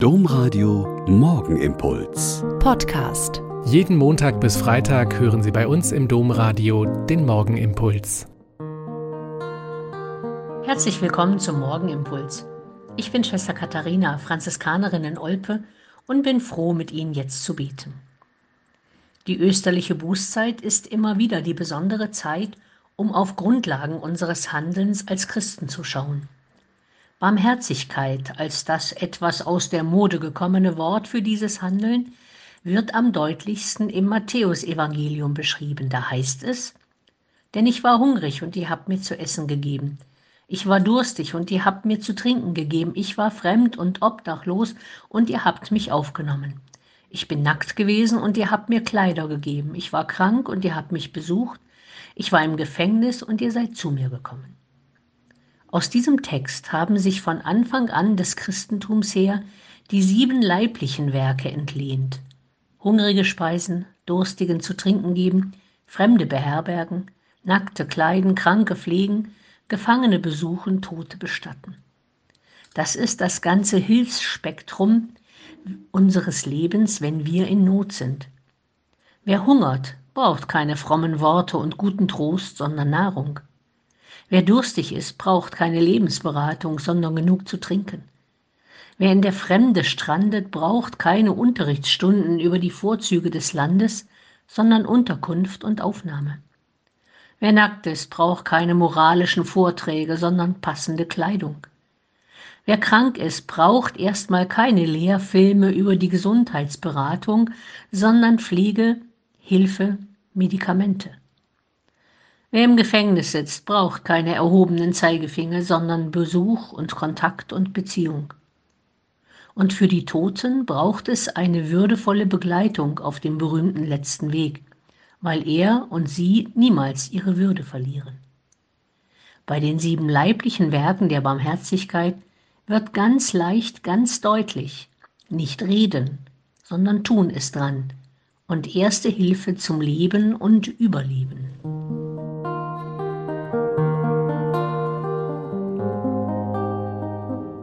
Domradio Morgenimpuls. Podcast. Jeden Montag bis Freitag hören Sie bei uns im Domradio den Morgenimpuls. Herzlich willkommen zum Morgenimpuls. Ich bin Schwester Katharina, Franziskanerin in Olpe und bin froh, mit Ihnen jetzt zu beten. Die österliche Bußzeit ist immer wieder die besondere Zeit, um auf Grundlagen unseres Handelns als Christen zu schauen. Barmherzigkeit als das etwas aus der Mode gekommene Wort für dieses Handeln wird am deutlichsten im Matthäusevangelium beschrieben. Da heißt es, denn ich war hungrig und ihr habt mir zu essen gegeben. Ich war durstig und ihr habt mir zu trinken gegeben. Ich war fremd und obdachlos und ihr habt mich aufgenommen. Ich bin nackt gewesen und ihr habt mir Kleider gegeben. Ich war krank und ihr habt mich besucht. Ich war im Gefängnis und ihr seid zu mir gekommen. Aus diesem Text haben sich von Anfang an des Christentums her die sieben leiblichen Werke entlehnt. Hungrige speisen, Durstigen zu trinken geben, Fremde beherbergen, Nackte kleiden, Kranke pflegen, Gefangene besuchen, Tote bestatten. Das ist das ganze Hilfsspektrum unseres Lebens, wenn wir in Not sind. Wer hungert, braucht keine frommen Worte und guten Trost, sondern Nahrung. Wer durstig ist, braucht keine Lebensberatung, sondern genug zu trinken. Wer in der Fremde strandet, braucht keine Unterrichtsstunden über die Vorzüge des Landes, sondern Unterkunft und Aufnahme. Wer nackt ist, braucht keine moralischen Vorträge, sondern passende Kleidung. Wer krank ist, braucht erstmal keine Lehrfilme über die Gesundheitsberatung, sondern Pflege, Hilfe, Medikamente. Wer im Gefängnis sitzt, braucht keine erhobenen Zeigefinger, sondern Besuch und Kontakt und Beziehung. Und für die Toten braucht es eine würdevolle Begleitung auf dem berühmten letzten Weg, weil er und sie niemals ihre Würde verlieren. Bei den sieben leiblichen Werken der Barmherzigkeit wird ganz leicht, ganz deutlich, nicht reden, sondern tun ist dran und erste Hilfe zum Leben und Überleben.